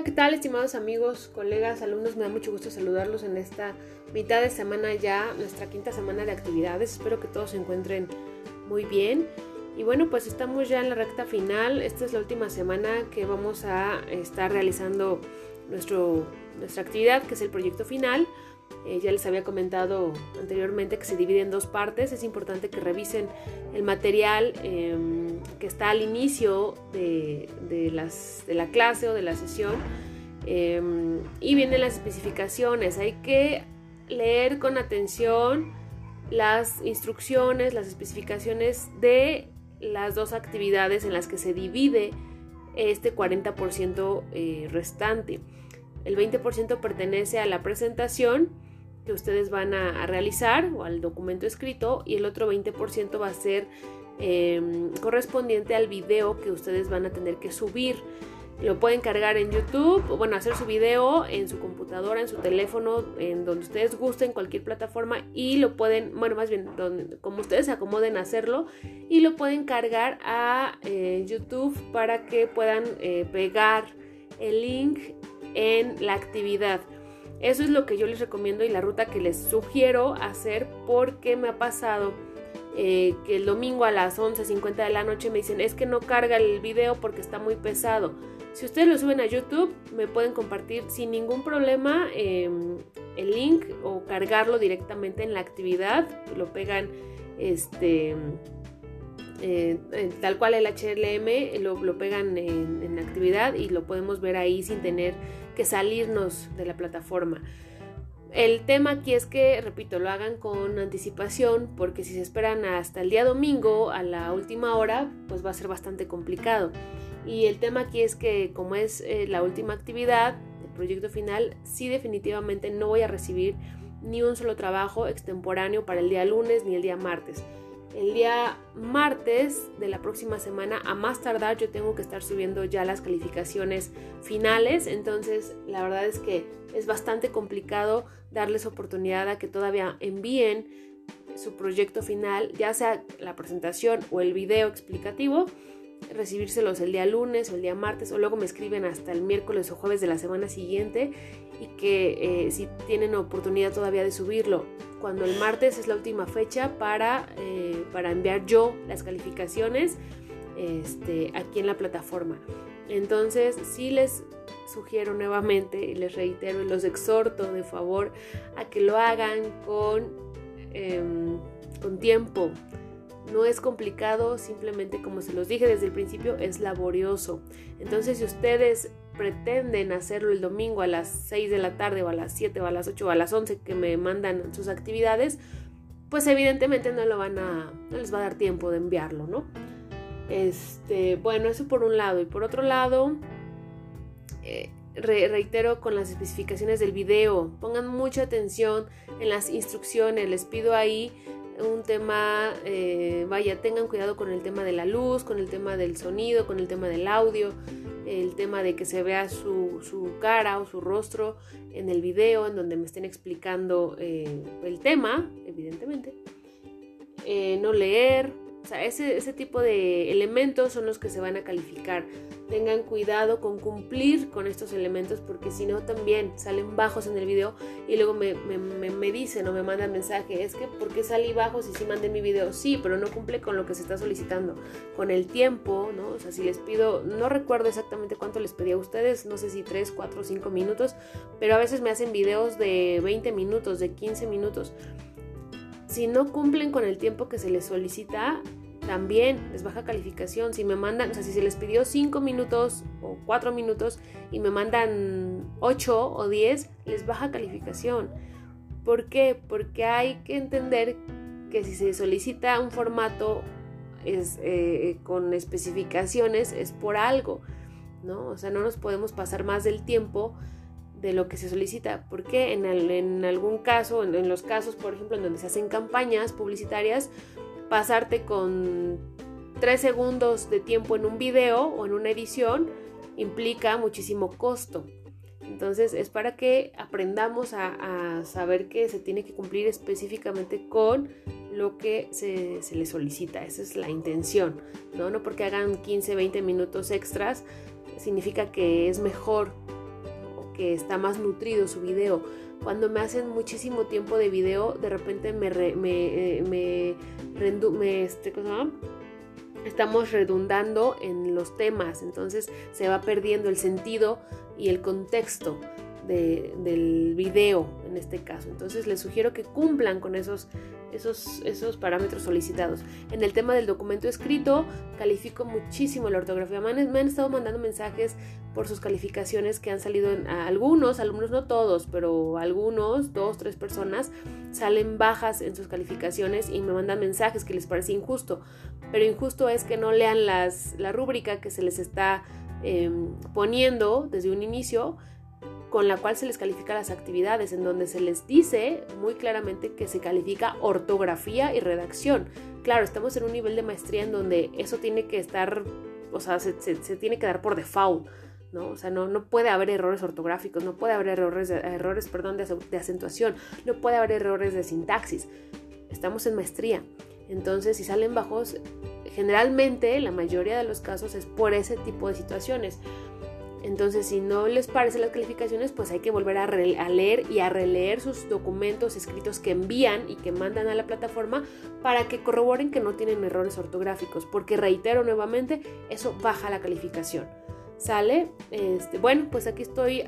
Hola, ¿qué tal estimados amigos, colegas, alumnos? Me da mucho gusto saludarlos en esta mitad de semana ya, nuestra quinta semana de actividades. Espero que todos se encuentren muy bien. Y bueno, pues estamos ya en la recta final. Esta es la última semana que vamos a estar realizando nuestro, nuestra actividad, que es el proyecto final. Eh, ya les había comentado anteriormente que se divide en dos partes. Es importante que revisen el material em, que está al inicio de, las, de, la clase o de la sesión. Em, y vienen las especificaciones. Hay que leer con atención las instrucciones, las especificaciones de las dos actividades en las que se divide este 40% eh, restante. El 20% pertenece a la presentación que ustedes van a, realizar o al documento escrito y el otro 20% va a ser em, correspondiente al video que ustedes van a tener que subir. Lo pueden cargar en YouTube, bueno, hacer su video en su computadora, en su teléfono, en donde ustedes gusten, cualquier plataforma, y lo pueden, bueno, más bien, como ustedes se acomoden a hacerlo, y lo pueden cargar a eh, YouTube para que puedan eh, pegar el link en la actividad. Eso es lo que yo les recomiendo y la ruta que les sugiero hacer porque me ha pasado eh, que el domingo a las 11.50 de la noche me dicen es que no carga el video porque está muy pesado. Si ustedes lo suben a YouTube me pueden compartir sin ningún problema em, el link o cargarlo directamente en la actividad. Lo pegan este eh, tal cual el HLM lo, pegan en, actividad y lo podemos ver ahí sin tener que salirnos de la plataforma. El tema aquí es que, repito, lo hagan con anticipación porque si se esperan hasta el día domingo a la última hora, pues va a ser bastante complicado. Y el tema aquí es que como es eh, la última actividad, el proyecto final, sí definitivamente no voy a recibir ni un solo trabajo extemporáneo para el día lunes ni el día martes el día martes de la próxima semana, a más tardar, yo tengo que estar subiendo ya las calificaciones finales. Entonces, la verdad es que es bastante complicado darles oportunidad a que todavía envíen su proyecto final, ya sea la presentación o el video explicativo recibírselos el día lunes o el día martes o luego me escriben hasta el miércoles o jueves de la semana siguiente y que eh, si tienen oportunidad todavía de subirlo cuando el martes es la última fecha para, eh, para enviar yo las calificaciones este, aquí en la plataforma. Entonces, sí les sugiero nuevamente y les reitero y los exhorto de favor a que lo hagan con, em, con tiempo, no es complicado, simplemente como se los dije desde el principio, es laborioso. Entonces, si ustedes pretenden hacerlo el domingo a las 6 de la tarde o a las 7 o a las 8 o a las 11 que me mandan sus actividades, pues evidentemente no lo van a no les va a dar tiempo de enviarlo, ¿no? Este, bueno, eso por un lado y por otro lado eh, reitero con las especificaciones del video, pongan mucha atención en las instrucciones, les pido ahí un tema, eh, vaya, tengan cuidado con el tema de la luz, con el tema del sonido, con el tema del audio, el tema de que se vea su, cara o su rostro en el video en donde me estén explicando eh, el tema, evidentemente. Eh, no leer, o sea, ese, ese tipo de elementos son los que se van a calificar. Tengan cuidado con cumplir con estos elementos porque si no también salen bajos en el video y luego me, me, dicen o me mandan mensaje, es que ¿por qué salí bajos si mandé mi video? Sí, pero no cumple con lo que se está solicitando. Con el tiempo, ¿no? O sea, si les pido, no recuerdo exactamente cuánto les pedí a ustedes, no sé si 3, 4, 5 minutos, pero a veces me hacen videos de 20 minutos, de 15 minutos si no cumplen con el tiempo que se les solicita, también les baja calificación. Si me mandan, o sea, si se les pidió 5 minutos o 4 minutos y me mandan 8 o 10, les baja calificación. ¿Por qué? Porque hay que entender que si se solicita un formato eh, con especificaciones es por algo, ¿no? O sea, no nos podemos pasar más del tiempo de lo que se solicita, porque en, en algún caso, en, los casos, por ejemplo, en donde se hacen campañas publicitarias, pasarte con tres segundos de tiempo en un video o en una edición implica muchísimo costo. Entonces es para que aprendamos a, saber que se tiene que cumplir específicamente con lo que se, se le solicita. Esa es la intención, ¿no? No porque hagan 15, 20 minutos extras significa que es mejor que está más nutrido su video. Cuando me hacen muchísimo tiempo de video, de repente me, me, eh, me este, estamos redundando en los temas, entonces se va perdiendo el sentido y el contexto del video en este caso. Entonces les sugiero que cumplan con esos, esos, esos parámetros solicitados. En el tema del documento escrito, califico muchísimo la ortografía. Me han, estado mandando mensajes por sus calificaciones que han salido en algunos, algunos no todos, pero algunos, dos, tres personas, salen bajas en sus calificaciones y me mandan mensajes que les parece injusto. Pero injusto es que no lean las, la rúbrica que se les está em, poniendo desde un inicio con la cual se les califica las actividades, en donde se les dice muy claramente que se califica ortografía y redacción. Claro, estamos en un nivel de maestría en donde eso tiene que estar, o sea, se, tiene que dar por default. ¿no? O sea, no, no puede haber errores ortográficos, no puede haber errores, errores perdón, de, de acentuación, no puede haber errores de sintaxis. Estamos en maestría. Entonces, si salen bajos, generalmente, la mayoría de los casos es por ese tipo de situaciones. Entonces, si no les parecen las calificaciones, pues hay que volver a, leer y a releer sus documentos escritos que envían y que mandan a la plataforma para que corroboren que no tienen errores ortográficos, porque reitero nuevamente, eso baja la calificación. ¿Sale? Este, bueno, pues aquí estoy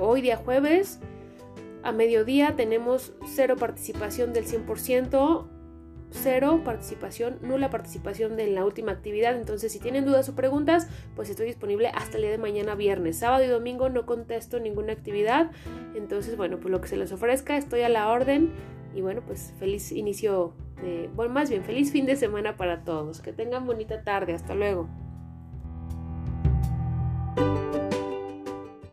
hoy día jueves. A mediodía tenemos cero participación del 100% cero participación, nula participación en la última actividad. Entonces, si tienen dudas o preguntas, pues estoy disponible hasta el día de mañana viernes. Sábado y domingo no contesto ninguna actividad. Entonces, bueno, pues lo que se les ofrezca, estoy a la orden. Y bueno, pues feliz inicio de, bueno, más bien feliz fin de semana para todos. Que tengan bonita tarde. Hasta luego.